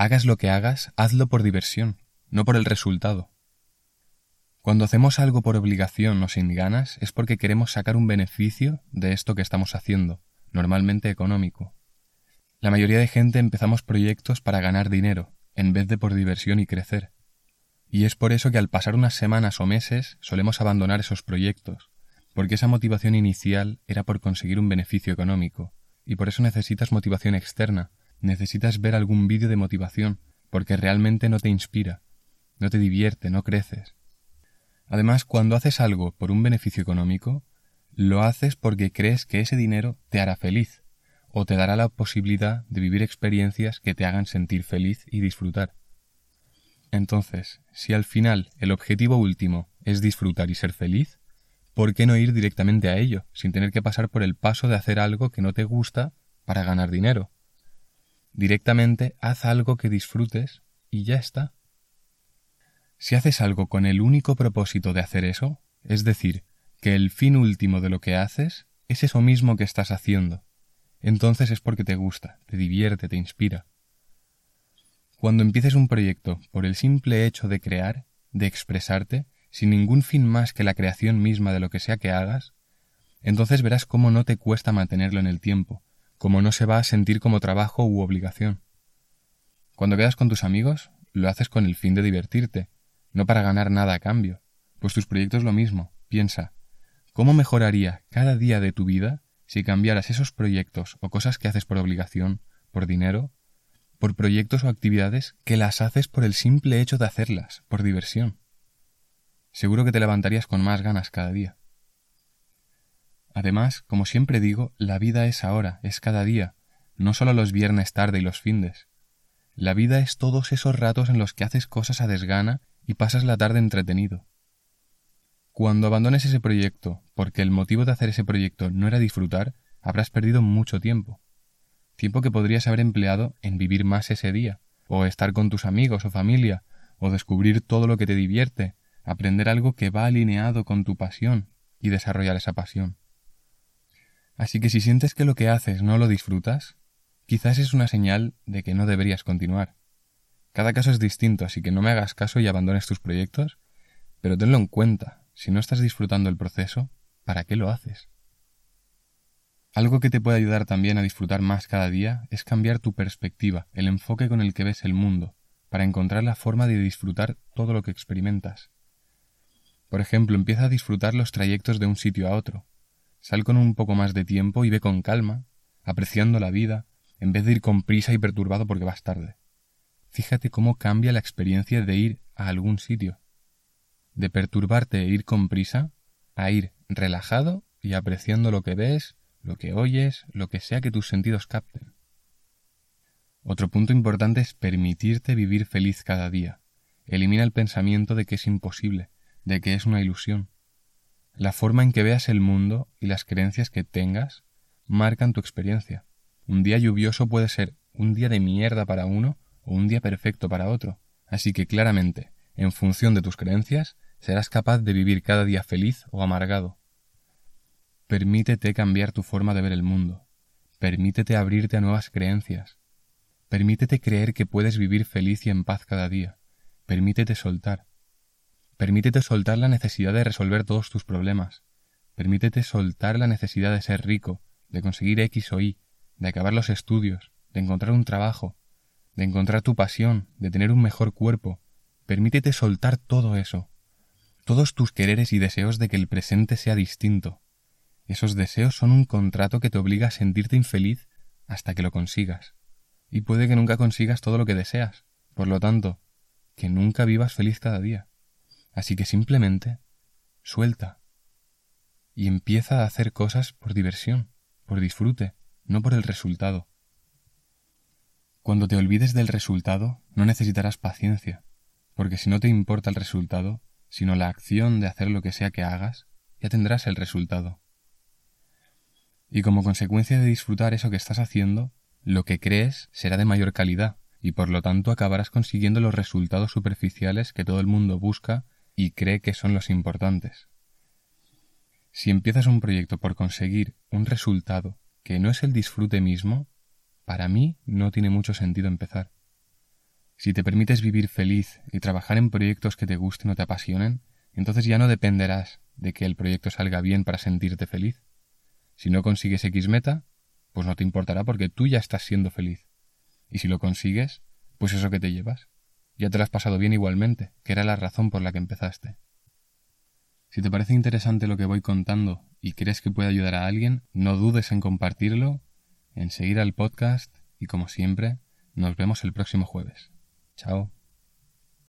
Hagas lo que hagas, hazlo por diversión, no por el resultado. Cuando hacemos algo por obligación o sin ganas es porque queremos sacar un beneficio de esto que estamos haciendo, normalmente económico. La mayoría de gente empezamos proyectos para ganar dinero, en vez de por diversión y crecer. Y es por eso que al pasar unas semanas o meses solemos abandonar esos proyectos, porque esa motivación inicial era por conseguir un beneficio económico, y por eso necesitas motivación externa, necesitas ver algún vídeo de motivación, porque realmente no te inspira, no te divierte, no creces. Además, cuando haces algo por un beneficio económico, lo haces porque crees que ese dinero te hará feliz, o te dará la posibilidad de vivir experiencias que te hagan sentir feliz y disfrutar. Entonces, si al final el objetivo último es disfrutar y ser feliz, ¿por qué no ir directamente a ello, sin tener que pasar por el paso de hacer algo que no te gusta para ganar dinero? Directamente haz algo que disfrutes y ya está. Si haces algo con el único propósito de hacer eso, es decir, que el fin último de lo que haces es eso mismo que estás haciendo, entonces es porque te gusta, te divierte, te inspira. Cuando empieces un proyecto por el simple hecho de crear, de expresarte, sin ningún fin más que la creación misma de lo que sea que hagas, entonces verás cómo no te cuesta mantenerlo en el tiempo, cómo no se va a sentir como trabajo u obligación. Cuando quedas con tus amigos, lo haces con el fin de divertirte, no para ganar nada a cambio. Pues tus proyectos lo mismo. Piensa, ¿cómo mejoraría cada día de tu vida si cambiaras esos proyectos o cosas que haces por obligación, por dinero, por proyectos o actividades que las haces por el simple hecho de hacerlas, por diversión? Seguro que te levantarías con más ganas cada día. Además, como siempre digo, la vida es ahora, es cada día, no solo los viernes tarde y los findes. La vida es todos esos ratos en los que haces cosas a desgana y pasas la tarde entretenido. Cuando abandones ese proyecto, porque el motivo de hacer ese proyecto no era disfrutar, habrás perdido mucho tiempo. Tiempo que podrías haber empleado en vivir más ese día, o estar con tus amigos o familia, o descubrir todo lo que te divierte, aprender algo que va alineado con tu pasión y desarrollar esa pasión. Así que si sientes que lo que haces no lo disfrutas, quizás es una señal de que no deberías continuar. Cada caso es distinto, así que no me hagas caso y abandones tus proyectos, pero tenlo en cuenta, si no estás disfrutando el proceso, ¿para qué lo haces? Algo que te puede ayudar también a disfrutar más cada día es cambiar tu perspectiva, el enfoque con el que ves el mundo, para encontrar la forma de disfrutar todo lo que experimentas. Por ejemplo, empieza a disfrutar los trayectos de un sitio a otro. Sal con un poco más de tiempo y ve con calma, apreciando la vida, en vez de ir con prisa y perturbado porque vas tarde. Fíjate cómo cambia la experiencia de ir a algún sitio. De perturbarte e ir con prisa a ir relajado y apreciando lo que ves, lo que oyes, lo que sea que tus sentidos capten. Otro punto importante es permitirte vivir feliz cada día. Elimina el pensamiento de que es imposible, de que es una ilusión. La forma en que veas el mundo y las creencias que tengas marcan tu experiencia. Un día lluvioso puede ser un día de mierda para uno o un día perfecto para otro. Así que claramente, en función de tus creencias, serás capaz de vivir cada día feliz o amargado. Permítete cambiar tu forma de ver el mundo. Permítete abrirte a nuevas creencias. Permítete creer que puedes vivir feliz y en paz cada día. Permítete soltar. Permítete soltar la necesidad de resolver todos tus problemas. Permítete soltar la necesidad de ser rico, de conseguir X o Y, de acabar los estudios, de encontrar un trabajo, de encontrar tu pasión, de tener un mejor cuerpo. Permítete soltar todo eso, todos tus quereres y deseos de que el presente sea distinto. Esos deseos son un contrato que te obliga a sentirte infeliz hasta que lo consigas. Y puede que nunca consigas todo lo que deseas. Por lo tanto, que nunca vivas feliz cada día. Así que simplemente suelta y empieza a hacer cosas por diversión, por disfrute, no por el resultado. Cuando te olvides del resultado, no necesitarás paciencia, porque si no te importa el resultado, sino la acción de hacer lo que sea que hagas, ya tendrás el resultado. Y como consecuencia de disfrutar eso que estás haciendo, lo que crees será de mayor calidad, y por lo tanto acabarás consiguiendo los resultados superficiales que todo el mundo busca y cree que son los importantes. Si empiezas un proyecto por conseguir un resultado que no es el disfrute mismo, para mí no tiene mucho sentido empezar. Si te permites vivir feliz y trabajar en proyectos que te gusten o te apasionen, entonces ya no dependerás de que el proyecto salga bien para sentirte feliz. Si no consigues X meta, pues no te importará porque tú ya estás siendo feliz. Y si lo consigues, pues eso que te llevas. Ya te lo has pasado bien igualmente, que era la razón por la que empezaste. Si te parece interesante lo que voy contando y crees que puede ayudar a alguien, no dudes en compartirlo, en seguir al podcast y como siempre, nos vemos el próximo jueves. Chao.